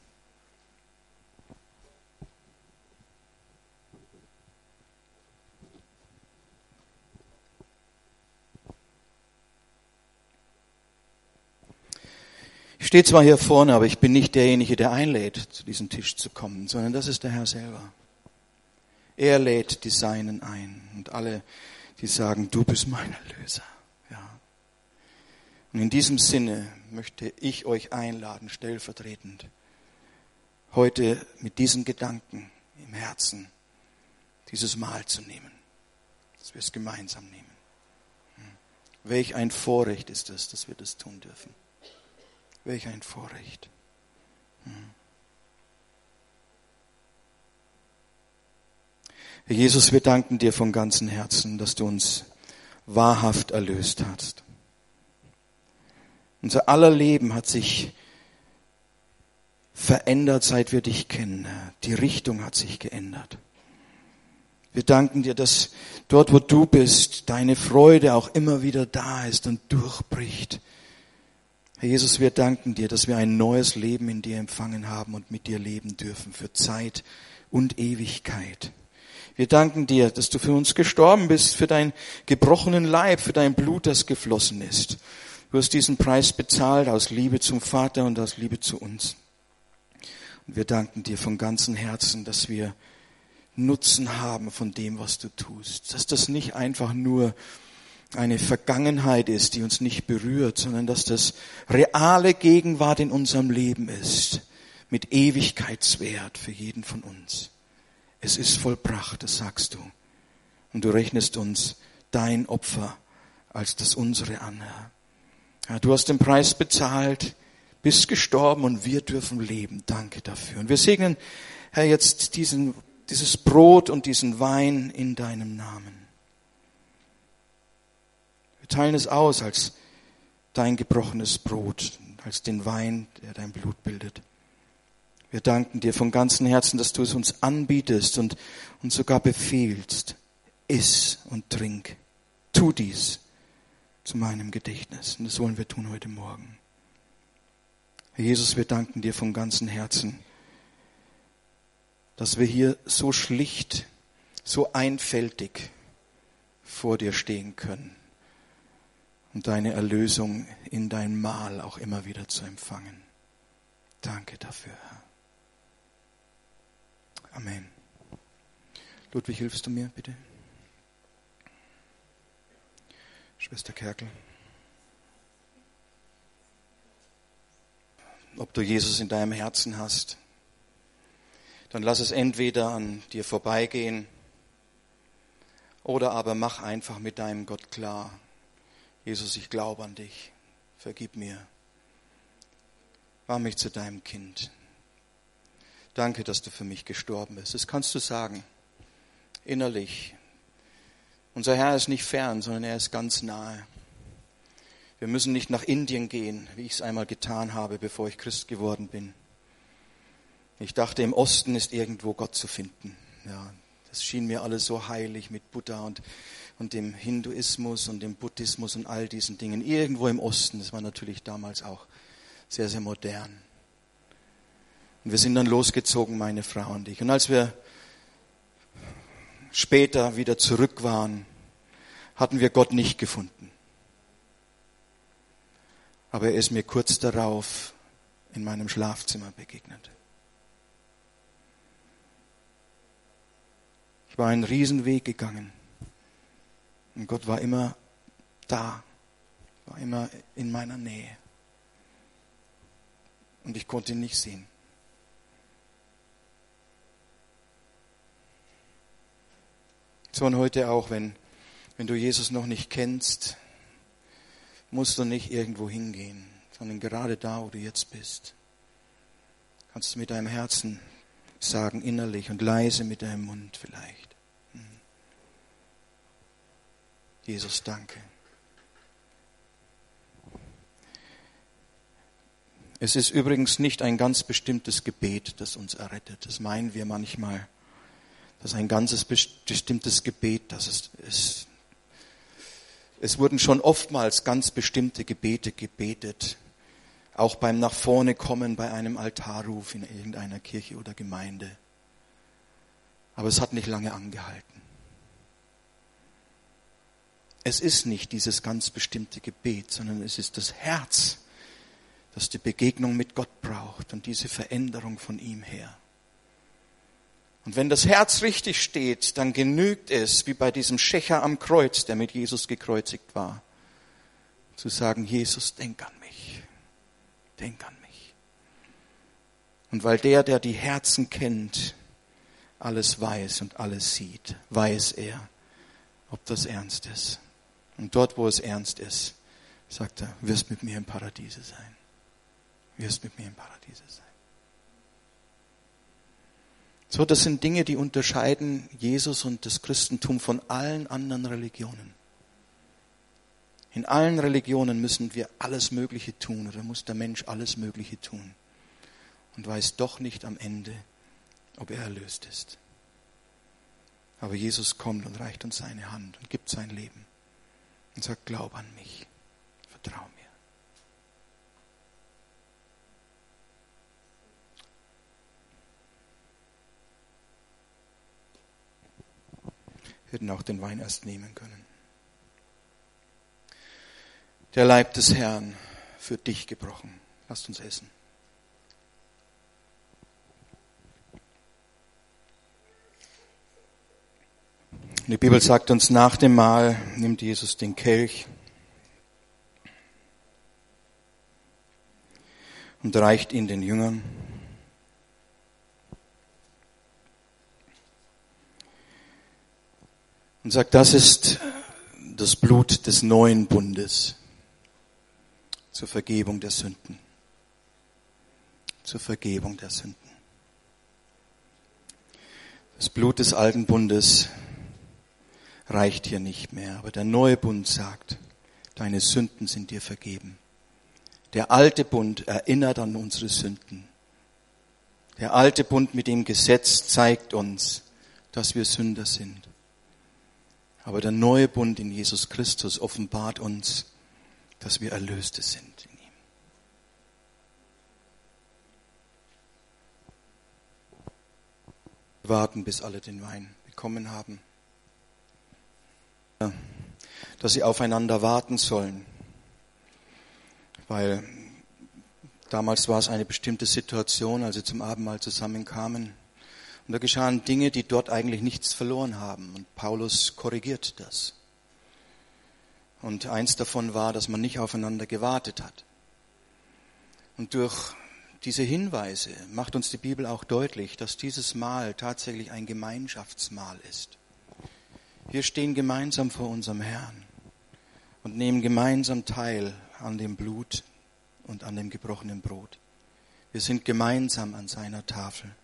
Ich stehe zwar hier vorne, aber ich bin nicht derjenige, der einlädt, zu diesem Tisch zu kommen, sondern das ist der Herr selber. Er lädt die Seinen ein und alle, die sagen, du bist mein Erlöser. Ja. Und in diesem Sinne möchte ich euch einladen, stellvertretend, heute mit diesen Gedanken im Herzen dieses Mahl zu nehmen, dass wir es gemeinsam nehmen. Hm. Welch ein Vorrecht ist es, dass wir das tun dürfen. Welch ein Vorrecht. Herr Jesus, wir danken dir von ganzem Herzen, dass du uns wahrhaft erlöst hast. Unser aller Leben hat sich verändert, seit wir dich kennen. Die Richtung hat sich geändert. Wir danken dir, dass dort, wo du bist, deine Freude auch immer wieder da ist und durchbricht. Herr Jesus, wir danken dir, dass wir ein neues Leben in dir empfangen haben und mit dir leben dürfen für Zeit und Ewigkeit. Wir danken dir, dass du für uns gestorben bist, für deinen gebrochenen Leib, für dein Blut, das geflossen ist. Du hast diesen Preis bezahlt aus Liebe zum Vater und aus Liebe zu uns. Und wir danken dir von ganzem Herzen, dass wir Nutzen haben von dem, was du tust. Dass das nicht einfach nur eine Vergangenheit ist, die uns nicht berührt, sondern dass das reale Gegenwart in unserem Leben ist, mit Ewigkeitswert für jeden von uns. Es ist vollbracht, das sagst du. Und du rechnest uns dein Opfer als das unsere an, Herr. Ja, du hast den Preis bezahlt, bist gestorben und wir dürfen leben. Danke dafür. Und wir segnen, Herr, jetzt diesen, dieses Brot und diesen Wein in deinem Namen teilen es aus als dein gebrochenes Brot, als den Wein, der dein Blut bildet. Wir danken dir von ganzem Herzen, dass du es uns anbietest und uns sogar befehlst. Iss und trink. Tu dies zu meinem Gedächtnis. Und das wollen wir tun heute Morgen. Herr Jesus, wir danken dir von ganzem Herzen, dass wir hier so schlicht, so einfältig vor dir stehen können und deine Erlösung in dein Mahl auch immer wieder zu empfangen. Danke dafür, Herr. Amen. Ludwig, hilfst du mir bitte? Schwester Kerkel. Ob du Jesus in deinem Herzen hast, dann lass es entweder an dir vorbeigehen oder aber mach einfach mit deinem Gott klar, Jesus, ich glaube an dich. Vergib mir. Mach mich zu deinem Kind. Danke, dass du für mich gestorben bist. Das kannst du sagen. Innerlich. Unser Herr ist nicht fern, sondern er ist ganz nahe. Wir müssen nicht nach Indien gehen, wie ich es einmal getan habe, bevor ich Christ geworden bin. Ich dachte, im Osten ist irgendwo Gott zu finden. Ja, das schien mir alles so heilig mit Buddha und und dem Hinduismus und dem Buddhismus und all diesen Dingen. Irgendwo im Osten, das war natürlich damals auch sehr, sehr modern. Und wir sind dann losgezogen, meine Frau und ich. Und als wir später wieder zurück waren, hatten wir Gott nicht gefunden. Aber er ist mir kurz darauf in meinem Schlafzimmer begegnet. Ich war einen Riesenweg gegangen. Und Gott war immer da, war immer in meiner Nähe. Und ich konnte ihn nicht sehen. So und heute auch, wenn, wenn du Jesus noch nicht kennst, musst du nicht irgendwo hingehen, sondern gerade da, wo du jetzt bist, kannst du mit deinem Herzen sagen, innerlich und leise mit deinem Mund vielleicht. Jesus, danke. Es ist übrigens nicht ein ganz bestimmtes Gebet, das uns errettet. Das meinen wir manchmal. Das ist ein ganzes bestimmtes Gebet, das es ist. Es wurden schon oftmals ganz bestimmte Gebete gebetet, auch beim nach vorne kommen bei einem Altarruf in irgendeiner Kirche oder Gemeinde. Aber es hat nicht lange angehalten. Es ist nicht dieses ganz bestimmte Gebet, sondern es ist das Herz, das die Begegnung mit Gott braucht und diese Veränderung von ihm her. Und wenn das Herz richtig steht, dann genügt es, wie bei diesem Schächer am Kreuz, der mit Jesus gekreuzigt war, zu sagen, Jesus, denk an mich, denk an mich. Und weil der, der die Herzen kennt, alles weiß und alles sieht, weiß er, ob das ernst ist. Und dort, wo es ernst ist, sagt er, wirst mit mir im Paradiese sein. Wirst mit mir im Paradiese sein. So, das sind Dinge, die unterscheiden Jesus und das Christentum von allen anderen Religionen. In allen Religionen müssen wir alles Mögliche tun oder muss der Mensch alles Mögliche tun und weiß doch nicht am Ende, ob er erlöst ist. Aber Jesus kommt und reicht uns seine Hand und gibt sein Leben und sagt, glaub an mich, vertrau mir. Wir hätten auch den Wein erst nehmen können. Der Leib des Herrn für dich gebrochen. Lasst uns essen. Die Bibel sagt uns, nach dem Mahl nimmt Jesus den Kelch und reicht ihn den Jüngern. Und sagt, das ist das Blut des neuen Bundes zur Vergebung der Sünden. Zur Vergebung der Sünden. Das Blut des alten Bundes reicht hier nicht mehr, aber der neue Bund sagt, deine Sünden sind dir vergeben. Der alte Bund erinnert an unsere Sünden. Der alte Bund mit dem Gesetz zeigt uns, dass wir Sünder sind. Aber der neue Bund in Jesus Christus offenbart uns, dass wir Erlöste sind in ihm. Wir warten, bis alle den Wein bekommen haben. Dass sie aufeinander warten sollen. Weil damals war es eine bestimmte Situation, als sie zum Abendmahl zusammenkamen. Und da geschahen Dinge, die dort eigentlich nichts verloren haben. Und Paulus korrigiert das. Und eins davon war, dass man nicht aufeinander gewartet hat. Und durch diese Hinweise macht uns die Bibel auch deutlich, dass dieses Mahl tatsächlich ein Gemeinschaftsmahl ist. Wir stehen gemeinsam vor unserem Herrn und nehmen gemeinsam teil an dem Blut und an dem gebrochenen Brot. Wir sind gemeinsam an seiner Tafel.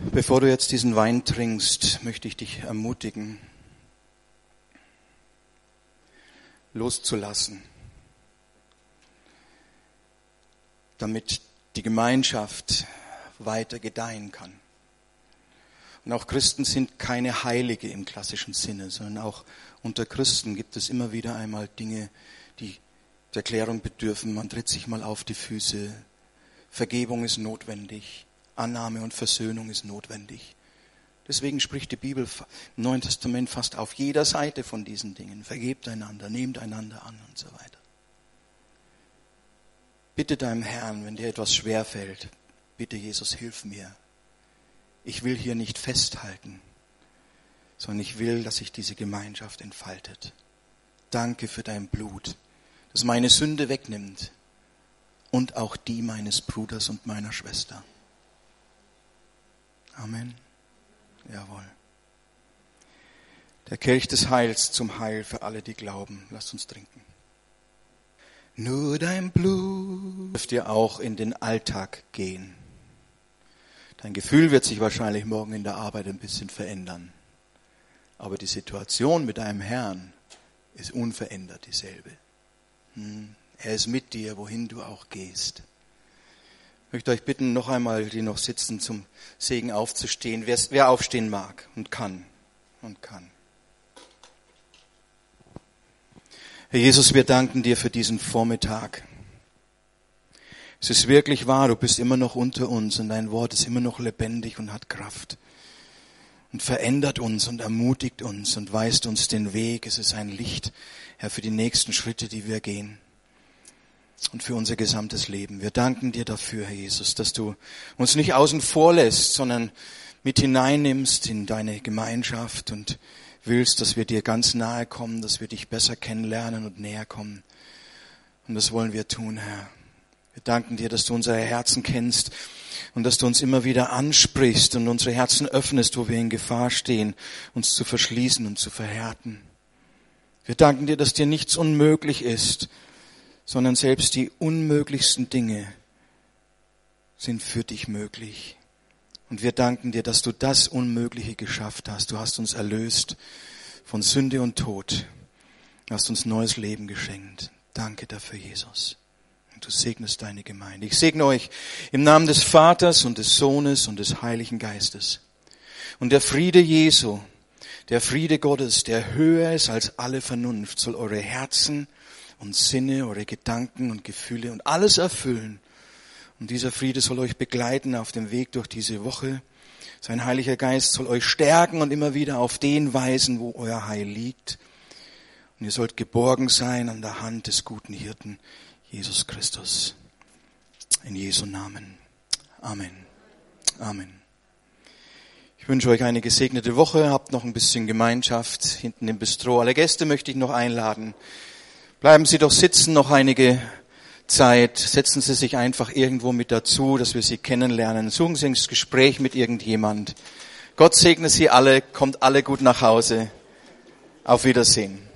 Bevor du jetzt diesen Wein trinkst, möchte ich dich ermutigen, loszulassen, damit die Gemeinschaft weiter gedeihen kann. Und auch Christen sind keine Heilige im klassischen Sinne, sondern auch unter Christen gibt es immer wieder einmal Dinge, die der Klärung bedürfen. Man tritt sich mal auf die Füße. Vergebung ist notwendig. Annahme und Versöhnung ist notwendig. Deswegen spricht die Bibel im Neuen Testament fast auf jeder Seite von diesen Dingen. Vergebt einander, nehmt einander an und so weiter. Bitte deinem Herrn, wenn dir etwas schwer fällt, bitte Jesus, hilf mir. Ich will hier nicht festhalten, sondern ich will, dass sich diese Gemeinschaft entfaltet. Danke für dein Blut, das meine Sünde wegnimmt und auch die meines Bruders und meiner Schwester. Amen. Jawohl. Der Kelch des Heils zum Heil für alle, die glauben. Lasst uns trinken. Nur dein Blut dürft ihr auch in den Alltag gehen. Dein Gefühl wird sich wahrscheinlich morgen in der Arbeit ein bisschen verändern. Aber die Situation mit deinem Herrn ist unverändert dieselbe. Hm. Er ist mit dir, wohin du auch gehst. Ich möchte euch bitten, noch einmal, die noch sitzen, zum Segen aufzustehen. Wer, wer aufstehen mag und kann und kann. Herr Jesus, wir danken dir für diesen Vormittag. Es ist wirklich wahr, du bist immer noch unter uns und dein Wort ist immer noch lebendig und hat Kraft und verändert uns und ermutigt uns und weist uns den Weg. Es ist ein Licht, Herr, für die nächsten Schritte, die wir gehen und für unser gesamtes Leben. Wir danken dir dafür, Herr Jesus, dass du uns nicht außen vor lässt, sondern mit hineinnimmst in deine Gemeinschaft und willst, dass wir dir ganz nahe kommen, dass wir dich besser kennenlernen und näher kommen. Und das wollen wir tun, Herr. Wir danken dir, dass du unsere Herzen kennst und dass du uns immer wieder ansprichst und unsere Herzen öffnest, wo wir in Gefahr stehen, uns zu verschließen und zu verhärten. Wir danken dir, dass dir nichts unmöglich ist sondern selbst die unmöglichsten Dinge sind für dich möglich. Und wir danken dir, dass du das Unmögliche geschafft hast. Du hast uns erlöst von Sünde und Tod. Du hast uns neues Leben geschenkt. Danke dafür, Jesus. Und du segnest deine Gemeinde. Ich segne euch im Namen des Vaters und des Sohnes und des Heiligen Geistes. Und der Friede Jesu, der Friede Gottes, der höher ist als alle Vernunft, soll eure Herzen und Sinne, eure Gedanken und Gefühle und alles erfüllen. Und dieser Friede soll euch begleiten auf dem Weg durch diese Woche. Sein Heiliger Geist soll euch stärken und immer wieder auf den weisen, wo euer Heil liegt. Und ihr sollt geborgen sein an der Hand des guten Hirten, Jesus Christus. In Jesu Namen. Amen. Amen. Ich wünsche euch eine gesegnete Woche. Habt noch ein bisschen Gemeinschaft hinten im Bistro. Alle Gäste möchte ich noch einladen. Bleiben Sie doch sitzen noch einige Zeit. Setzen Sie sich einfach irgendwo mit dazu, dass wir Sie kennenlernen. Suchen Sie ins Gespräch mit irgendjemand. Gott segne Sie alle, kommt alle gut nach Hause. Auf Wiedersehen.